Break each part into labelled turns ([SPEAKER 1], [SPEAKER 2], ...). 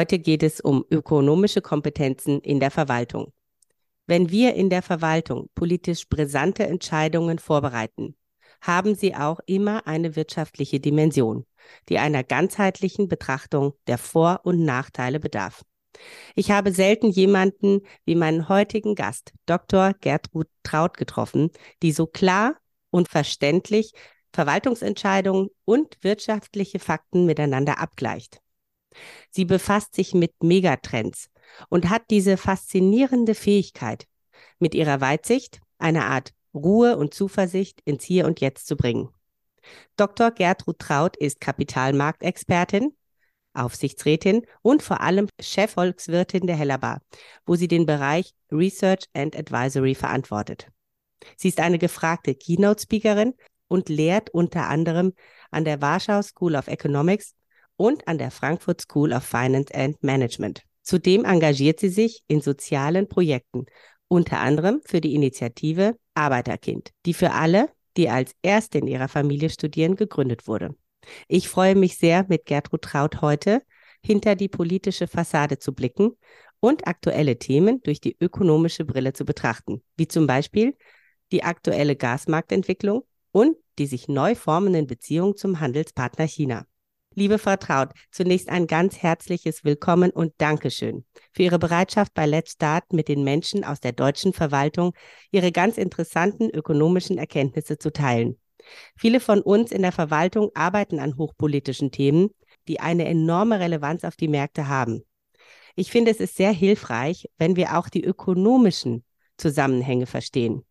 [SPEAKER 1] Heute geht es um ökonomische Kompetenzen in der Verwaltung. Wenn wir in der Verwaltung politisch brisante Entscheidungen vorbereiten, haben sie auch immer eine wirtschaftliche Dimension, die einer ganzheitlichen Betrachtung der Vor- und Nachteile bedarf. Ich habe selten jemanden wie meinen heutigen Gast, Dr. Gertrud Traut, getroffen, die so klar und verständlich Verwaltungsentscheidungen und wirtschaftliche Fakten miteinander abgleicht. Sie befasst sich mit Megatrends und hat diese faszinierende Fähigkeit, mit ihrer Weitsicht eine Art Ruhe und Zuversicht ins Hier und Jetzt zu bringen. Dr. Gertrud Traut ist Kapitalmarktexpertin, Aufsichtsrätin und vor allem Chefvolkswirtin der Hellerbar, wo sie den Bereich Research and Advisory verantwortet. Sie ist eine gefragte Keynote-Speakerin und lehrt unter anderem an der Warschau School of Economics und an der Frankfurt School of Finance and Management. Zudem engagiert sie sich in sozialen Projekten, unter anderem für die Initiative Arbeiterkind, die für alle, die als Erste in ihrer Familie studieren, gegründet wurde. Ich freue mich sehr, mit Gertrud Traut heute hinter die politische Fassade zu blicken und aktuelle Themen durch die ökonomische Brille zu betrachten, wie zum Beispiel die aktuelle Gasmarktentwicklung und die sich neu formenden Beziehungen zum Handelspartner China. Liebe Frau Traut, zunächst ein ganz herzliches Willkommen und Dankeschön für Ihre Bereitschaft bei Let's Start mit den Menschen aus der deutschen Verwaltung Ihre ganz interessanten ökonomischen Erkenntnisse zu teilen. Viele von uns in der Verwaltung arbeiten an hochpolitischen Themen, die eine enorme Relevanz auf die Märkte haben. Ich finde, es ist sehr hilfreich, wenn wir auch die ökonomischen Zusammenhänge verstehen.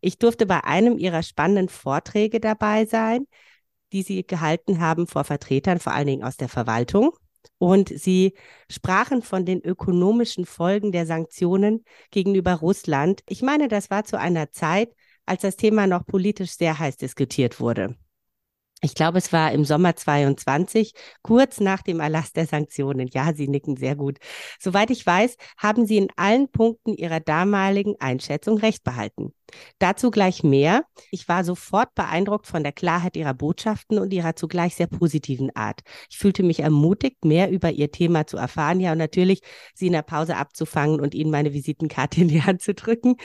[SPEAKER 1] Ich durfte bei einem Ihrer spannenden Vorträge dabei sein, die sie gehalten haben vor Vertretern, vor allen Dingen aus der Verwaltung. Und sie sprachen von den ökonomischen Folgen der Sanktionen gegenüber Russland. Ich meine, das war zu einer Zeit, als das Thema noch politisch sehr heiß diskutiert wurde ich glaube, es war im Sommer 22, kurz nach dem Erlass der Sanktionen. Ja, Sie nicken sehr gut. Soweit ich weiß, haben Sie in allen Punkten Ihrer damaligen Einschätzung recht behalten. Dazu gleich mehr. Ich war sofort beeindruckt von der Klarheit Ihrer Botschaften und Ihrer zugleich sehr positiven Art. Ich fühlte mich ermutigt, mehr über Ihr Thema zu erfahren, ja, und natürlich Sie in der Pause abzufangen und Ihnen meine Visitenkarte in die Hand zu drücken.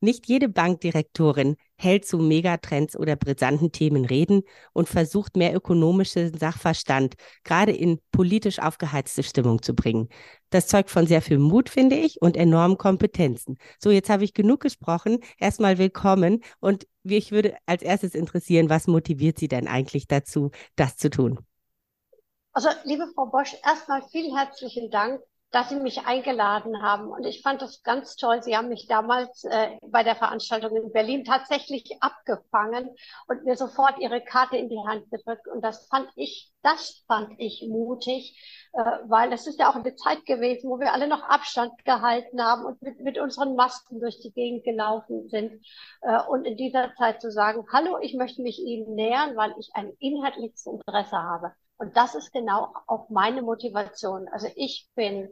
[SPEAKER 1] Nicht jede Bankdirektorin hält zu Megatrends oder brisanten Themen reden und versucht mehr ökonomischen Sachverstand gerade in politisch aufgeheizte Stimmung zu bringen. Das zeugt von sehr viel Mut, finde ich, und enormen Kompetenzen. So, jetzt habe ich genug gesprochen. Erstmal willkommen und mich würde als erstes interessieren, was motiviert Sie denn eigentlich dazu, das zu tun?
[SPEAKER 2] Also, liebe Frau Bosch, erstmal vielen herzlichen Dank dass Sie mich eingeladen haben. Und ich fand das ganz toll. Sie haben mich damals äh, bei der Veranstaltung in Berlin tatsächlich abgefangen und mir sofort Ihre Karte in die Hand gedrückt. Und das fand ich, das fand ich mutig, äh, weil es ist ja auch eine Zeit gewesen, wo wir alle noch Abstand gehalten haben und mit, mit unseren Masken durch die Gegend gelaufen sind. Äh, und in dieser Zeit zu sagen, hallo, ich möchte mich Ihnen nähern, weil ich ein inhaltliches Interesse habe. Und das ist genau auch meine Motivation. Also ich bin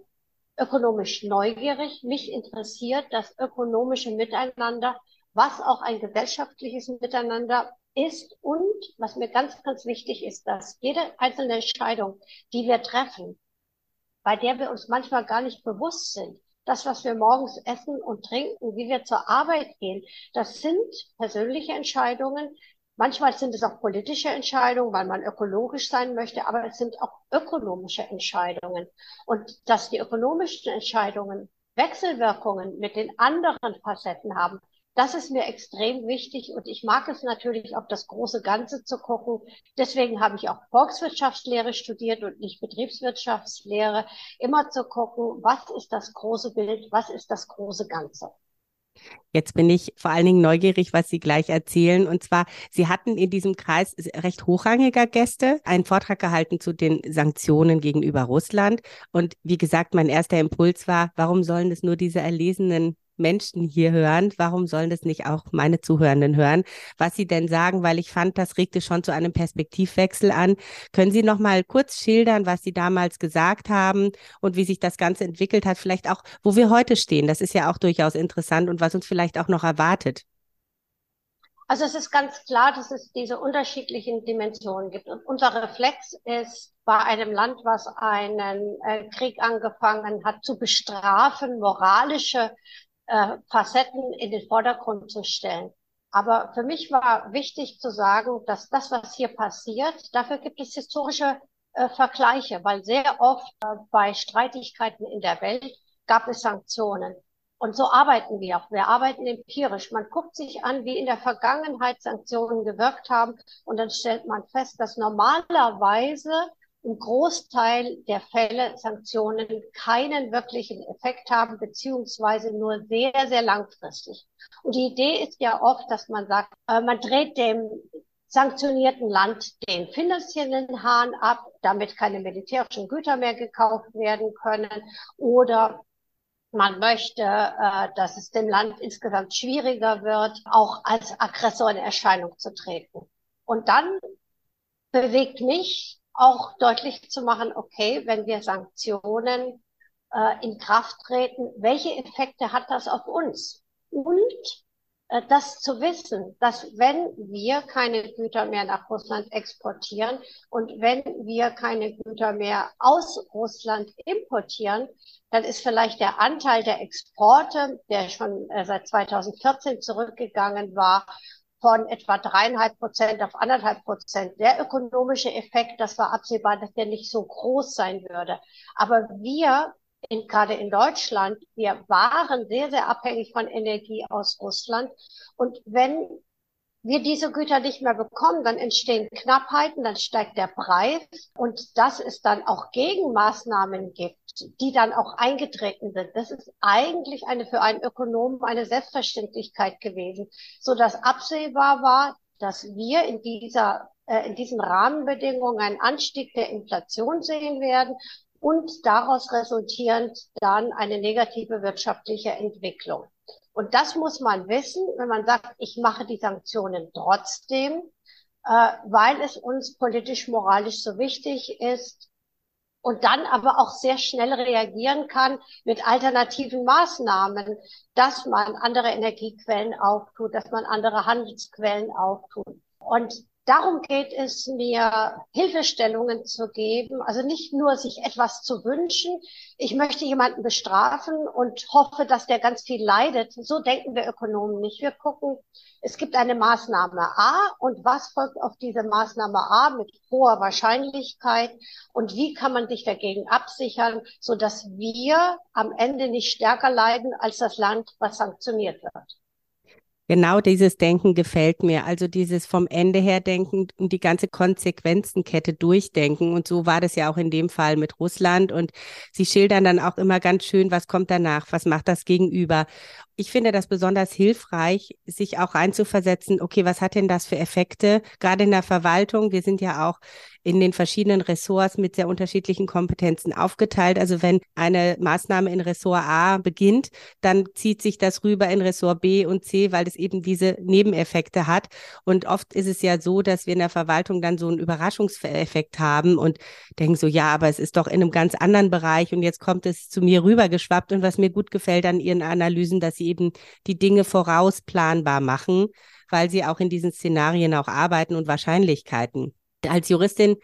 [SPEAKER 2] ökonomisch neugierig. Mich interessiert das ökonomische Miteinander, was auch ein gesellschaftliches Miteinander ist und was mir ganz, ganz wichtig ist, dass jede einzelne Entscheidung, die wir treffen, bei der wir uns manchmal gar nicht bewusst sind, das, was wir morgens essen und trinken, wie wir zur Arbeit gehen, das sind persönliche Entscheidungen, Manchmal sind es auch politische Entscheidungen, weil man ökologisch sein möchte, aber es sind auch ökonomische Entscheidungen. Und dass die ökonomischen Entscheidungen Wechselwirkungen mit den anderen Facetten haben, das ist mir extrem wichtig und ich mag es natürlich auf das große Ganze zu gucken. Deswegen habe ich auch Volkswirtschaftslehre studiert und nicht Betriebswirtschaftslehre. Immer zu gucken, was ist das große Bild, was ist das große Ganze.
[SPEAKER 1] Jetzt bin ich vor allen Dingen neugierig, was Sie gleich erzählen. Und zwar, Sie hatten in diesem Kreis recht hochrangiger Gäste einen Vortrag gehalten zu den Sanktionen gegenüber Russland. Und wie gesagt, mein erster Impuls war, warum sollen es nur diese erlesenen Menschen hier hören. Warum sollen das nicht auch meine Zuhörenden hören? Was Sie denn sagen, weil ich fand, das regte schon zu einem Perspektivwechsel an. Können Sie noch mal kurz schildern, was Sie damals gesagt haben und wie sich das Ganze entwickelt hat? Vielleicht auch, wo wir heute stehen. Das ist ja auch durchaus interessant und was uns vielleicht auch noch erwartet.
[SPEAKER 2] Also es ist ganz klar, dass es diese unterschiedlichen Dimensionen gibt. Und unser Reflex ist, bei einem Land, was einen äh, Krieg angefangen hat, zu bestrafen, moralische äh, Facetten in den Vordergrund zu stellen. Aber für mich war wichtig zu sagen, dass das, was hier passiert, dafür gibt es historische äh, Vergleiche, weil sehr oft äh, bei Streitigkeiten in der Welt gab es Sanktionen. Und so arbeiten wir auch. Wir arbeiten empirisch. Man guckt sich an, wie in der Vergangenheit Sanktionen gewirkt haben. Und dann stellt man fest, dass normalerweise im Großteil der Fälle Sanktionen keinen wirklichen Effekt haben, beziehungsweise nur sehr, sehr langfristig. Und die Idee ist ja oft, dass man sagt, äh, man dreht dem sanktionierten Land den finanziellen Hahn ab, damit keine militärischen Güter mehr gekauft werden können oder man möchte, äh, dass es dem Land insgesamt schwieriger wird, auch als Aggressor in Erscheinung zu treten. Und dann bewegt mich auch deutlich zu machen, okay, wenn wir Sanktionen äh, in Kraft treten, welche Effekte hat das auf uns? Und äh, das zu wissen, dass wenn wir keine Güter mehr nach Russland exportieren und wenn wir keine Güter mehr aus Russland importieren, dann ist vielleicht der Anteil der Exporte, der schon äh, seit 2014 zurückgegangen war, von etwa dreieinhalb Prozent auf anderthalb Prozent. Der ökonomische Effekt, das war absehbar, dass der nicht so groß sein würde. Aber wir, in, gerade in Deutschland, wir waren sehr, sehr abhängig von Energie aus Russland. Und wenn wir diese Güter nicht mehr bekommen, dann entstehen Knappheiten, dann steigt der Preis. Und dass es dann auch Gegenmaßnahmen gibt, die dann auch eingetreten sind. Das ist eigentlich eine für einen Ökonomen eine Selbstverständlichkeit gewesen, so dass absehbar war, dass wir in dieser äh, in diesen Rahmenbedingungen einen Anstieg der Inflation sehen werden und daraus resultierend dann eine negative wirtschaftliche Entwicklung. Und das muss man wissen, wenn man sagt, ich mache die Sanktionen trotzdem, äh, weil es uns politisch, moralisch so wichtig ist, und dann aber auch sehr schnell reagieren kann mit alternativen Maßnahmen, dass man andere Energiequellen auftut, dass man andere Handelsquellen auftut. Und darum geht es mir, Hilfestellungen zu geben, also nicht nur sich etwas zu wünschen. Ich möchte jemanden bestrafen und hoffe, dass der ganz viel leidet. So denken wir Ökonomen nicht. Wir gucken, es gibt eine Maßnahme A und was folgt auf diese Maßnahme A mit hoher Wahrscheinlichkeit und wie kann man sich dagegen absichern, so dass wir am Ende nicht stärker leiden als das Land, was sanktioniert wird.
[SPEAKER 1] Genau dieses Denken gefällt mir. Also dieses vom Ende her denken und die ganze Konsequenzenkette durchdenken. Und so war das ja auch in dem Fall mit Russland. Und Sie schildern dann auch immer ganz schön, was kommt danach, was macht das Gegenüber. Ich finde das besonders hilfreich, sich auch reinzuversetzen, okay, was hat denn das für Effekte, gerade in der Verwaltung? Wir sind ja auch in den verschiedenen Ressorts mit sehr unterschiedlichen Kompetenzen aufgeteilt. Also wenn eine Maßnahme in Ressort A beginnt, dann zieht sich das rüber in Ressort B und C, weil es eben diese Nebeneffekte hat. Und oft ist es ja so, dass wir in der Verwaltung dann so einen Überraschungseffekt haben und denken so, ja, aber es ist doch in einem ganz anderen Bereich und jetzt kommt es zu mir rübergeschwappt. Und was mir gut gefällt an Ihren Analysen, dass Sie eben die Dinge vorausplanbar machen, weil Sie auch in diesen Szenarien auch arbeiten und Wahrscheinlichkeiten. Als Juristin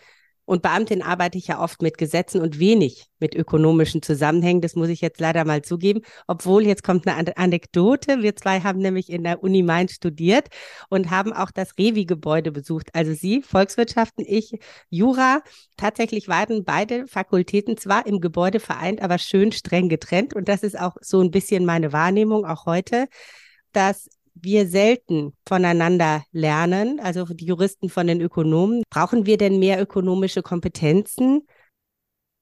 [SPEAKER 1] und Beamtin arbeite ich ja oft mit Gesetzen und wenig mit ökonomischen Zusammenhängen. Das muss ich jetzt leider mal zugeben. Obwohl, jetzt kommt eine Anekdote. Wir zwei haben nämlich in der Uni Mainz studiert und haben auch das Revi-Gebäude besucht. Also Sie, Volkswirtschaften, ich, Jura. Tatsächlich waren beide Fakultäten zwar im Gebäude vereint, aber schön streng getrennt. Und das ist auch so ein bisschen meine Wahrnehmung auch heute, dass wir selten voneinander lernen, also die Juristen von den Ökonomen. Brauchen wir denn mehr ökonomische Kompetenzen?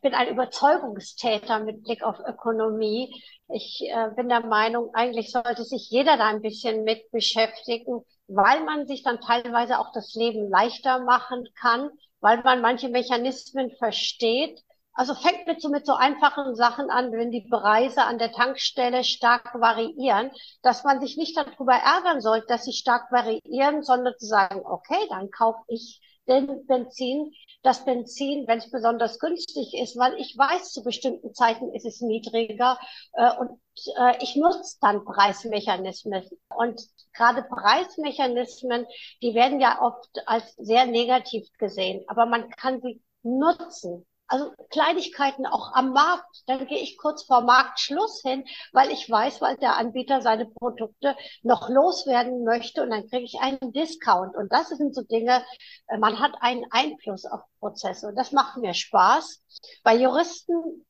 [SPEAKER 2] bin ein Überzeugungstäter mit Blick auf Ökonomie. Ich äh, bin der Meinung, eigentlich sollte sich jeder da ein bisschen mit beschäftigen, weil man sich dann teilweise auch das Leben leichter machen kann, weil man manche Mechanismen versteht. Also fängt mit so, mit so einfachen Sachen an, wenn die Preise an der Tankstelle stark variieren, dass man sich nicht darüber ärgern sollte, dass sie stark variieren, sondern zu sagen, okay, dann kaufe ich den Benzin, das Benzin, wenn es besonders günstig ist, weil ich weiß, zu bestimmten Zeiten ist es niedriger äh, und äh, ich nutze dann Preismechanismen. Und gerade Preismechanismen, die werden ja oft als sehr negativ gesehen, aber man kann sie nutzen. Also Kleinigkeiten auch am Markt. Dann gehe ich kurz vor Marktschluss hin, weil ich weiß, weil der Anbieter seine Produkte noch loswerden möchte und dann kriege ich einen Discount. Und das sind so Dinge, äh, man hat einen Einfluss auf Prozesse und das macht mir Spaß. Bei Juristen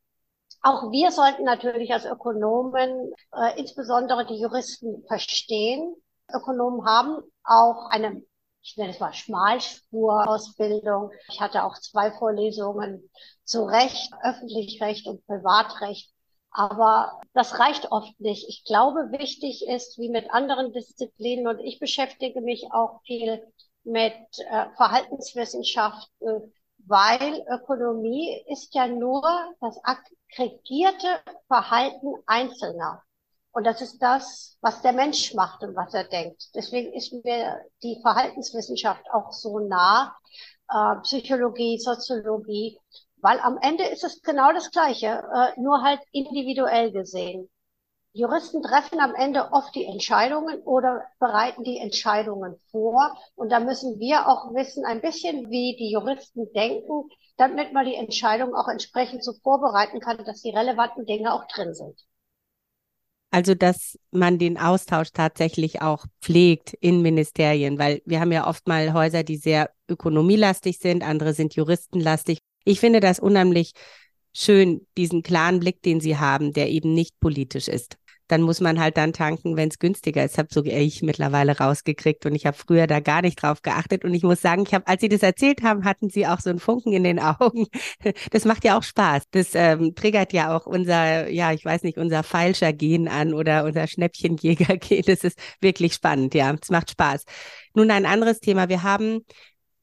[SPEAKER 2] auch wir sollten natürlich als Ökonomen, äh, insbesondere die Juristen, verstehen. Ökonomen haben auch eine ich nenne es mal Schmalspurausbildung. Ich hatte auch zwei Vorlesungen zu Recht, Öffentlichrecht und Privatrecht. Aber das reicht oft nicht. Ich glaube, wichtig ist, wie mit anderen Disziplinen, und ich beschäftige mich auch viel mit äh, Verhaltenswissenschaften, weil Ökonomie ist ja nur das aggregierte Verhalten Einzelner. Und das ist das, was der Mensch macht und was er denkt. Deswegen ist mir die Verhaltenswissenschaft auch so nah, äh, Psychologie, Soziologie, weil am Ende ist es genau das Gleiche, äh, nur halt individuell gesehen. Juristen treffen am Ende oft die Entscheidungen oder bereiten die Entscheidungen vor. Und da müssen wir auch wissen, ein bisschen wie die Juristen denken, damit man die Entscheidung auch entsprechend so vorbereiten kann, dass die relevanten Dinge auch drin sind.
[SPEAKER 1] Also, dass man den Austausch tatsächlich auch pflegt in Ministerien, weil wir haben ja oft mal Häuser, die sehr ökonomielastig sind, andere sind juristenlastig. Ich finde das unheimlich schön, diesen klaren Blick, den Sie haben, der eben nicht politisch ist dann muss man halt dann tanken, wenn es günstiger ist. Habe so ich mittlerweile rausgekriegt und ich habe früher da gar nicht drauf geachtet. Und ich muss sagen, ich habe, als Sie das erzählt haben, hatten Sie auch so einen Funken in den Augen. Das macht ja auch Spaß. Das ähm, triggert ja auch unser, ja, ich weiß nicht, unser falscher Gen an oder unser Schnäppchenjäger-Gen. Das ist wirklich spannend, ja. Es macht Spaß. Nun ein anderes Thema. Wir haben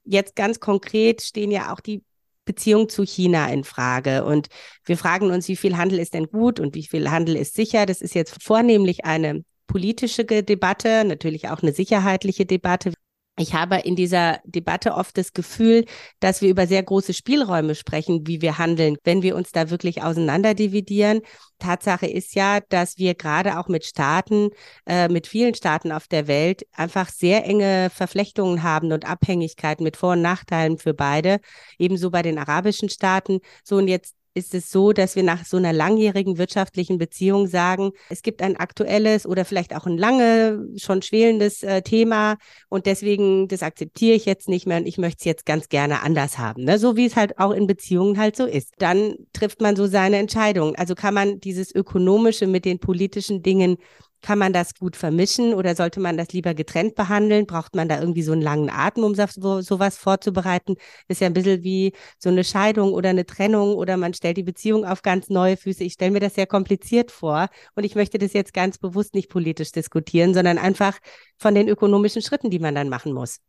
[SPEAKER 1] jetzt ganz konkret stehen ja auch die Beziehung zu China in Frage. Und wir fragen uns, wie viel Handel ist denn gut und wie viel Handel ist sicher? Das ist jetzt vornehmlich eine politische Debatte, natürlich auch eine sicherheitliche Debatte. Ich habe in dieser Debatte oft das Gefühl, dass wir über sehr große Spielräume sprechen, wie wir handeln, wenn wir uns da wirklich auseinanderdividieren. Tatsache ist ja, dass wir gerade auch mit Staaten, äh, mit vielen Staaten auf der Welt einfach sehr enge Verflechtungen haben und Abhängigkeiten mit Vor- und Nachteilen für beide. Ebenso bei den arabischen Staaten. So und jetzt ist es so, dass wir nach so einer langjährigen wirtschaftlichen Beziehung sagen, es gibt ein aktuelles oder vielleicht auch ein lange schon schwelendes äh, Thema und deswegen, das akzeptiere ich jetzt nicht mehr und ich möchte es jetzt ganz gerne anders haben. Ne? So wie es halt auch in Beziehungen halt so ist. Dann trifft man so seine Entscheidung. Also kann man dieses Ökonomische mit den politischen Dingen kann man das gut vermischen oder sollte man das lieber getrennt behandeln? Braucht man da irgendwie so einen langen Atem, um so, sowas vorzubereiten? Ist ja ein bisschen wie so eine Scheidung oder eine Trennung oder man stellt die Beziehung auf ganz neue Füße. Ich stelle mir das sehr kompliziert vor und ich möchte das jetzt ganz bewusst nicht politisch diskutieren, sondern einfach von den ökonomischen Schritten, die man dann machen muss.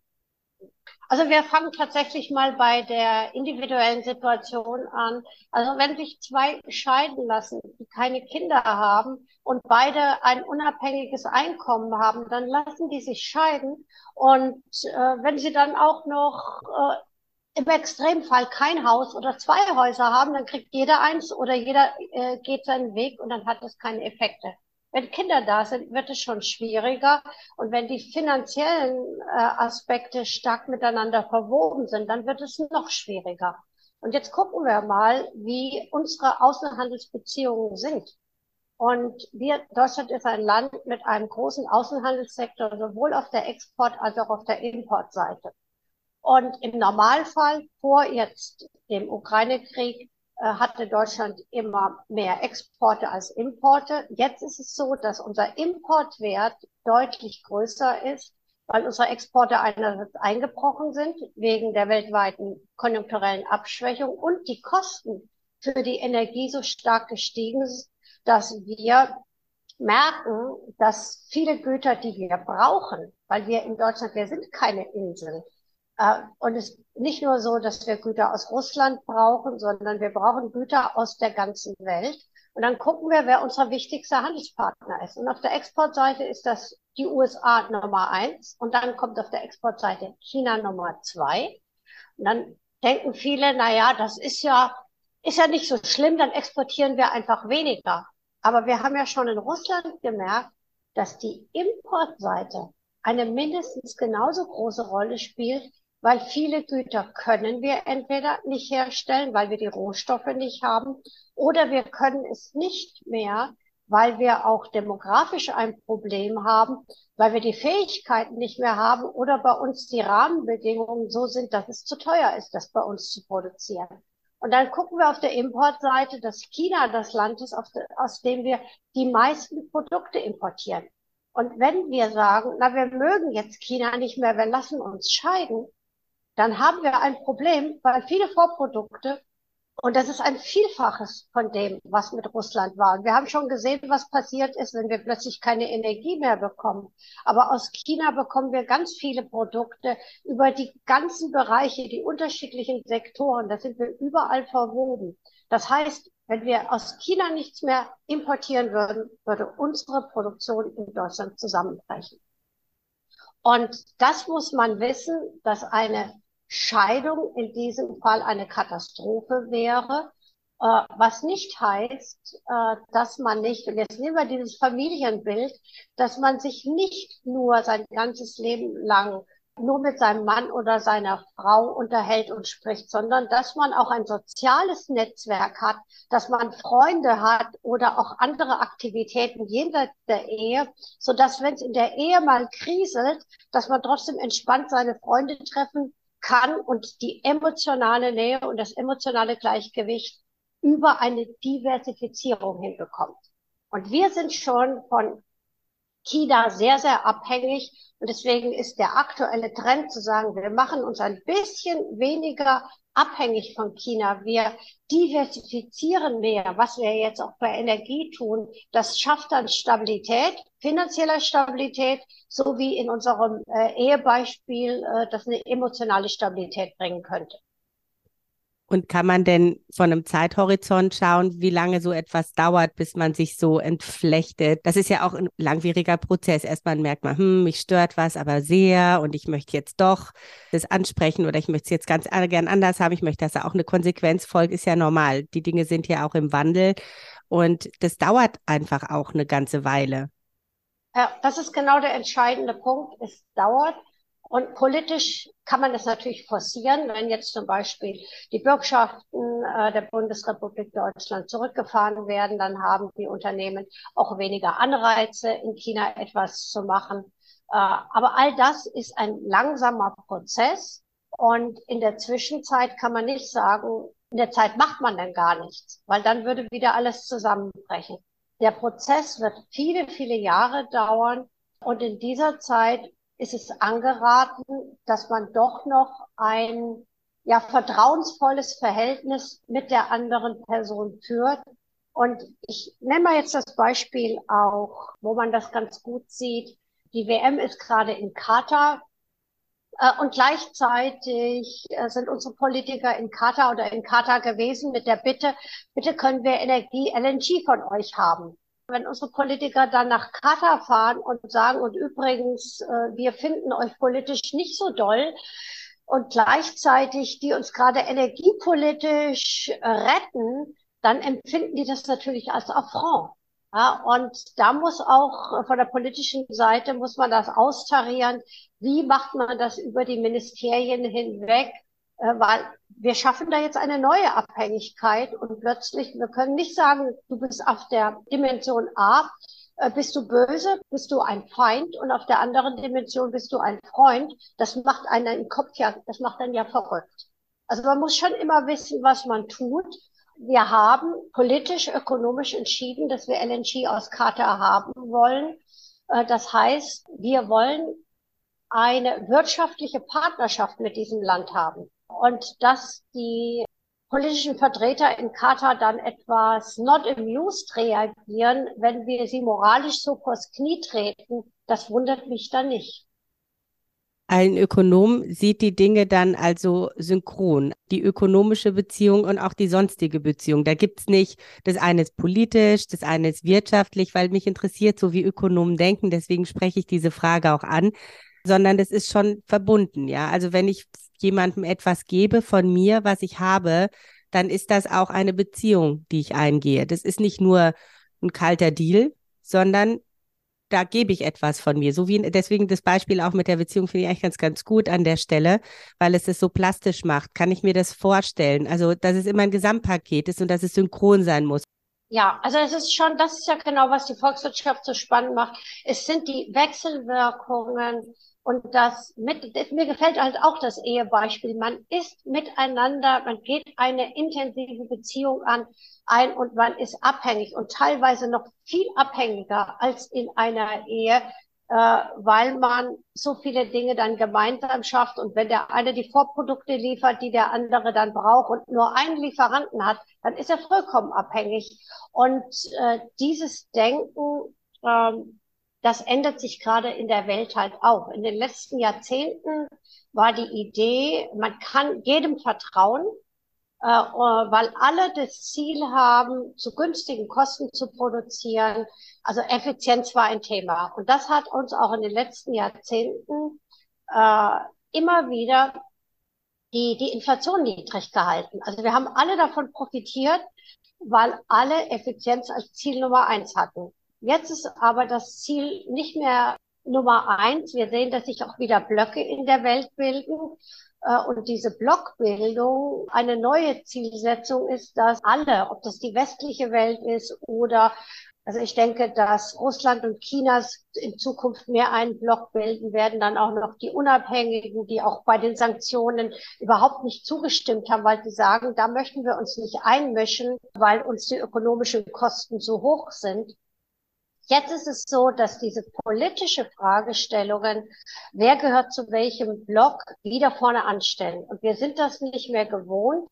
[SPEAKER 2] Also wir fangen tatsächlich mal bei der individuellen Situation an. Also wenn sich zwei scheiden lassen, die keine Kinder haben und beide ein unabhängiges Einkommen haben, dann lassen die sich scheiden. Und äh, wenn sie dann auch noch äh, im Extremfall kein Haus oder zwei Häuser haben, dann kriegt jeder eins oder jeder äh, geht seinen Weg und dann hat das keine Effekte. Wenn Kinder da sind, wird es schon schwieriger. Und wenn die finanziellen äh, Aspekte stark miteinander verwoben sind, dann wird es noch schwieriger. Und jetzt gucken wir mal, wie unsere Außenhandelsbeziehungen sind. Und wir, Deutschland ist ein Land mit einem großen Außenhandelssektor, sowohl auf der Export- als auch auf der Importseite. Und im Normalfall vor jetzt dem Ukraine-Krieg hatte Deutschland immer mehr Exporte als Importe. Jetzt ist es so, dass unser Importwert deutlich größer ist, weil unsere Exporte einerseits eingebrochen sind wegen der weltweiten konjunkturellen Abschwächung und die Kosten für die Energie so stark gestiegen ist, dass wir merken, dass viele Güter, die wir brauchen, weil wir in Deutschland, wir sind keine Insel. Äh, und es nicht nur so, dass wir Güter aus Russland brauchen, sondern wir brauchen Güter aus der ganzen Welt. Und dann gucken wir, wer unser wichtigster Handelspartner ist. Und auf der Exportseite ist das die USA Nummer eins und dann kommt auf der Exportseite China Nummer zwei. Und dann denken viele, na ja, das ist ja, ist ja nicht so schlimm, dann exportieren wir einfach weniger. Aber wir haben ja schon in Russland gemerkt, dass die Importseite eine mindestens genauso große Rolle spielt, weil viele Güter können wir entweder nicht herstellen, weil wir die Rohstoffe nicht haben, oder wir können es nicht mehr, weil wir auch demografisch ein Problem haben, weil wir die Fähigkeiten nicht mehr haben oder bei uns die Rahmenbedingungen so sind, dass es zu teuer ist, das bei uns zu produzieren. Und dann gucken wir auf der Importseite, dass China das Land ist, aus dem wir die meisten Produkte importieren. Und wenn wir sagen, na, wir mögen jetzt China nicht mehr, wir lassen uns scheiden, dann haben wir ein Problem, weil viele Vorprodukte, und das ist ein Vielfaches von dem, was mit Russland war. Und wir haben schon gesehen, was passiert ist, wenn wir plötzlich keine Energie mehr bekommen. Aber aus China bekommen wir ganz viele Produkte über die ganzen Bereiche, die unterschiedlichen Sektoren. Da sind wir überall verwoben. Das heißt, wenn wir aus China nichts mehr importieren würden, würde unsere Produktion in Deutschland zusammenbrechen. Und das muss man wissen, dass eine Scheidung in diesem Fall eine Katastrophe wäre, äh, was nicht heißt, äh, dass man nicht, und jetzt nehmen wir dieses Familienbild, dass man sich nicht nur sein ganzes Leben lang nur mit seinem Mann oder seiner Frau unterhält und spricht, sondern dass man auch ein soziales Netzwerk hat, dass man Freunde hat oder auch andere Aktivitäten jenseits der Ehe, so dass wenn es in der Ehe mal kriselt, dass man trotzdem entspannt seine Freunde treffen kann und die emotionale Nähe und das emotionale Gleichgewicht über eine Diversifizierung hinbekommt. Und wir sind schon von China sehr, sehr abhängig. Und deswegen ist der aktuelle Trend zu sagen, wir machen uns ein bisschen weniger abhängig von China. Wir diversifizieren mehr, was wir jetzt auch bei Energie tun. Das schafft dann Stabilität, finanzielle Stabilität, sowie in unserem äh, Ehebeispiel, äh, das eine emotionale Stabilität bringen könnte.
[SPEAKER 1] Und kann man denn von einem Zeithorizont schauen, wie lange so etwas dauert, bis man sich so entflechtet? Das ist ja auch ein langwieriger Prozess. Erstmal merkt man, hm, mich stört was, aber sehr und ich möchte jetzt doch das ansprechen oder ich möchte es jetzt ganz gern anders haben. Ich möchte, dass da auch eine Konsequenz folgt, ist ja normal. Die Dinge sind ja auch im Wandel und das dauert einfach auch eine ganze Weile.
[SPEAKER 2] Ja, das ist genau der entscheidende Punkt. Es dauert. Und politisch kann man das natürlich forcieren, wenn jetzt zum Beispiel die Bürgschaften äh, der Bundesrepublik Deutschland zurückgefahren werden, dann haben die Unternehmen auch weniger Anreize, in China etwas zu machen. Äh, aber all das ist ein langsamer Prozess. Und in der Zwischenzeit kann man nicht sagen, in der Zeit macht man dann gar nichts, weil dann würde wieder alles zusammenbrechen. Der Prozess wird viele, viele Jahre dauern. Und in dieser Zeit ist es angeraten, dass man doch noch ein ja, vertrauensvolles Verhältnis mit der anderen Person führt. Und ich nenne mal jetzt das Beispiel auch, wo man das ganz gut sieht. Die WM ist gerade in Katar. Äh, und gleichzeitig äh, sind unsere Politiker in Katar oder in Katar gewesen mit der Bitte, bitte können wir Energie, LNG von euch haben. Wenn unsere Politiker dann nach Katar fahren und sagen, und übrigens, äh, wir finden euch politisch nicht so doll, und gleichzeitig die uns gerade energiepolitisch äh, retten, dann empfinden die das natürlich als Affront. Ja, und da muss auch von der politischen Seite muss man das austarieren. Wie macht man das über die Ministerien hinweg? Äh, weil wir schaffen da jetzt eine neue Abhängigkeit und plötzlich, wir können nicht sagen, du bist auf der Dimension A, äh, bist du böse, bist du ein Feind und auf der anderen Dimension bist du ein Freund. Das macht einen im Kopf ja, das macht dann ja verrückt. Also man muss schon immer wissen, was man tut. Wir haben politisch, ökonomisch entschieden, dass wir LNG aus Katar haben wollen. Äh, das heißt, wir wollen eine wirtschaftliche Partnerschaft mit diesem Land haben und dass die politischen Vertreter in Katar dann etwas not amused reagieren, wenn wir sie moralisch so vors Knie treten, das wundert mich dann nicht.
[SPEAKER 1] Ein Ökonom sieht die Dinge dann also synchron, die ökonomische Beziehung und auch die sonstige Beziehung. Da gibt's nicht, das eine ist politisch, das eine ist wirtschaftlich, weil mich interessiert, so wie Ökonomen denken, deswegen spreche ich diese Frage auch an, sondern das ist schon verbunden, ja. Also wenn ich jemandem etwas gebe von mir, was ich habe, dann ist das auch eine Beziehung, die ich eingehe. Das ist nicht nur ein kalter Deal, sondern da gebe ich etwas von mir. So wie deswegen das Beispiel auch mit der Beziehung finde ich eigentlich ganz, ganz gut an der Stelle, weil es es so plastisch macht. Kann ich mir das vorstellen? Also, dass es immer ein Gesamtpaket ist und dass es synchron sein muss.
[SPEAKER 2] Ja, also es ist schon, das ist ja genau, was die Volkswirtschaft so spannend macht. Es sind die Wechselwirkungen und das mit, mir gefällt halt auch das Ehebeispiel. Man ist miteinander, man geht eine intensive Beziehung an, ein und man ist abhängig und teilweise noch viel abhängiger als in einer Ehe, äh, weil man so viele Dinge dann gemeinsam schafft. Und wenn der eine die Vorprodukte liefert, die der andere dann braucht und nur einen Lieferanten hat, dann ist er vollkommen abhängig. Und äh, dieses Denken, ähm, das ändert sich gerade in der Welt halt auch. In den letzten Jahrzehnten war die Idee, man kann jedem vertrauen, äh, weil alle das Ziel haben, zu günstigen Kosten zu produzieren. Also Effizienz war ein Thema. Und das hat uns auch in den letzten Jahrzehnten äh, immer wieder die, die Inflation niedrig gehalten. Also wir haben alle davon profitiert, weil alle Effizienz als Ziel Nummer eins hatten. Jetzt ist aber das Ziel nicht mehr Nummer eins. Wir sehen, dass sich auch wieder Blöcke in der Welt bilden. Äh, und diese Blockbildung eine neue Zielsetzung ist, dass alle, ob das die westliche Welt ist oder also ich denke, dass Russland und China in Zukunft mehr einen Block bilden werden, dann auch noch die Unabhängigen, die auch bei den Sanktionen überhaupt nicht zugestimmt haben, weil sie sagen, da möchten wir uns nicht einmischen, weil uns die ökonomischen Kosten so hoch sind. Jetzt ist es so, dass diese politische Fragestellungen, wer gehört zu welchem Block, wieder vorne anstellen. Und wir sind das nicht mehr gewohnt,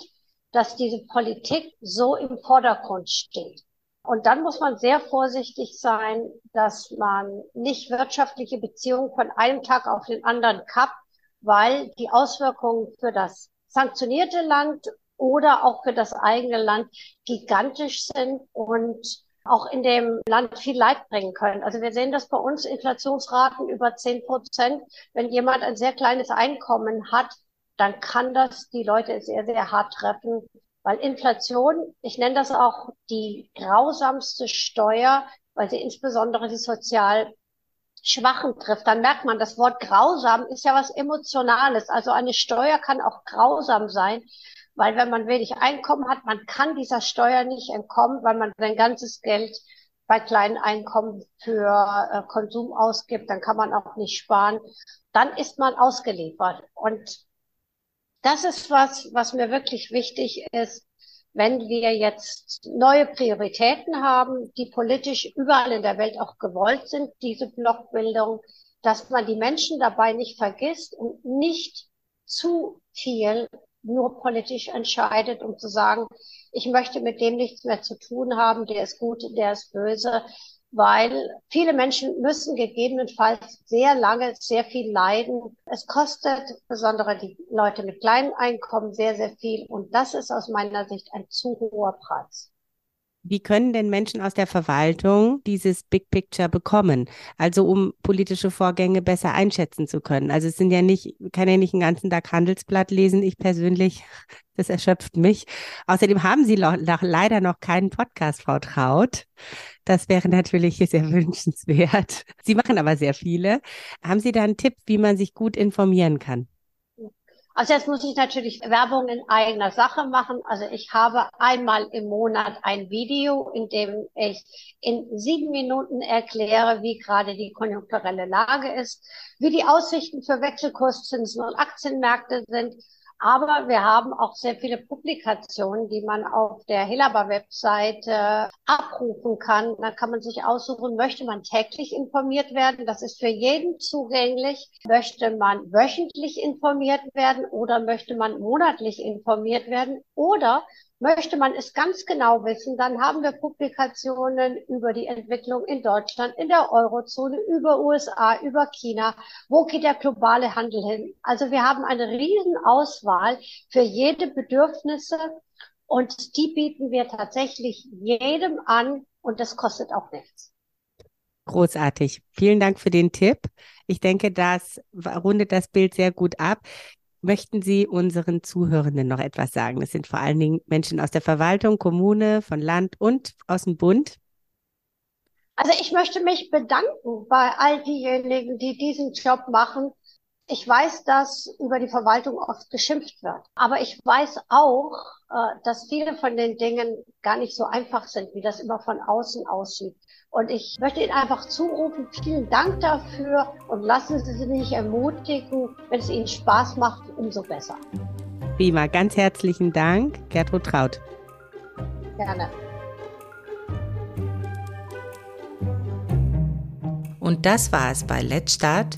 [SPEAKER 2] dass diese Politik so im Vordergrund steht. Und dann muss man sehr vorsichtig sein, dass man nicht wirtschaftliche Beziehungen von einem Tag auf den anderen kappt, weil die Auswirkungen für das sanktionierte Land oder auch für das eigene Land gigantisch sind und auch in dem Land viel Leid bringen können. Also wir sehen das bei uns, Inflationsraten über 10 Prozent. Wenn jemand ein sehr kleines Einkommen hat, dann kann das die Leute sehr, sehr hart treffen. Weil Inflation, ich nenne das auch die grausamste Steuer, weil sie insbesondere die sozial Schwachen trifft. Dann merkt man, das Wort grausam ist ja was Emotionales. Also eine Steuer kann auch grausam sein. Weil wenn man wenig Einkommen hat, man kann dieser Steuer nicht entkommen, weil man sein ganzes Geld bei kleinen Einkommen für äh, Konsum ausgibt, dann kann man auch nicht sparen. Dann ist man ausgeliefert. Und das ist was, was mir wirklich wichtig ist, wenn wir jetzt neue Prioritäten haben, die politisch überall in der Welt auch gewollt sind, diese Blockbildung, dass man die Menschen dabei nicht vergisst und nicht zu viel nur politisch entscheidet, um zu sagen, ich möchte mit dem nichts mehr zu tun haben, der ist gut, der ist böse, weil viele Menschen müssen gegebenenfalls sehr lange sehr viel leiden. Es kostet besonders die Leute mit kleinen Einkommen sehr, sehr viel und das ist aus meiner Sicht ein zu hoher Preis.
[SPEAKER 1] Wie können denn Menschen aus der Verwaltung dieses Big Picture bekommen? Also um politische Vorgänge besser einschätzen zu können. Also es sind ja nicht, kann ja nicht einen ganzen Tag Handelsblatt lesen. Ich persönlich, das erschöpft mich. Außerdem haben Sie noch, leider noch keinen Podcast, Frau Traut. Das wäre natürlich sehr wünschenswert. Sie machen aber sehr viele. Haben Sie da einen Tipp, wie man sich gut informieren kann?
[SPEAKER 2] Also jetzt muss ich natürlich Werbung in eigener Sache machen. Also ich habe einmal im Monat ein Video, in dem ich in sieben Minuten erkläre, wie gerade die konjunkturelle Lage ist, wie die Aussichten für Wechselkurszinsen und Aktienmärkte sind. Aber wir haben auch sehr viele Publikationen, die man auf der Helaba-Webseite abrufen kann. Da kann man sich aussuchen, möchte man täglich informiert werden? Das ist für jeden zugänglich. Möchte man wöchentlich informiert werden oder möchte man monatlich informiert werden? Oder Möchte man es ganz genau wissen, dann haben wir Publikationen über die Entwicklung in Deutschland, in der Eurozone, über USA, über China. Wo geht der globale Handel hin? Also wir haben eine riesen Auswahl für jede Bedürfnisse und die bieten wir tatsächlich jedem an und das kostet auch nichts.
[SPEAKER 1] Großartig. Vielen Dank für den Tipp. Ich denke, das rundet das Bild sehr gut ab. Möchten Sie unseren Zuhörenden noch etwas sagen? Das sind vor allen Dingen Menschen aus der Verwaltung, Kommune, von Land und aus dem Bund.
[SPEAKER 2] Also ich möchte mich bedanken bei all diejenigen, die diesen Job machen. Ich weiß, dass über die Verwaltung oft geschimpft wird, aber ich weiß auch, äh, dass viele von den Dingen gar nicht so einfach sind, wie das immer von außen aussieht. Und ich möchte Ihnen einfach zurufen, vielen Dank dafür und lassen Sie sich nicht ermutigen. Wenn es Ihnen Spaß macht, umso besser.
[SPEAKER 1] Prima, ganz herzlichen Dank, Gertrud Traut.
[SPEAKER 2] Gerne.
[SPEAKER 1] Und das war es bei Let's Start,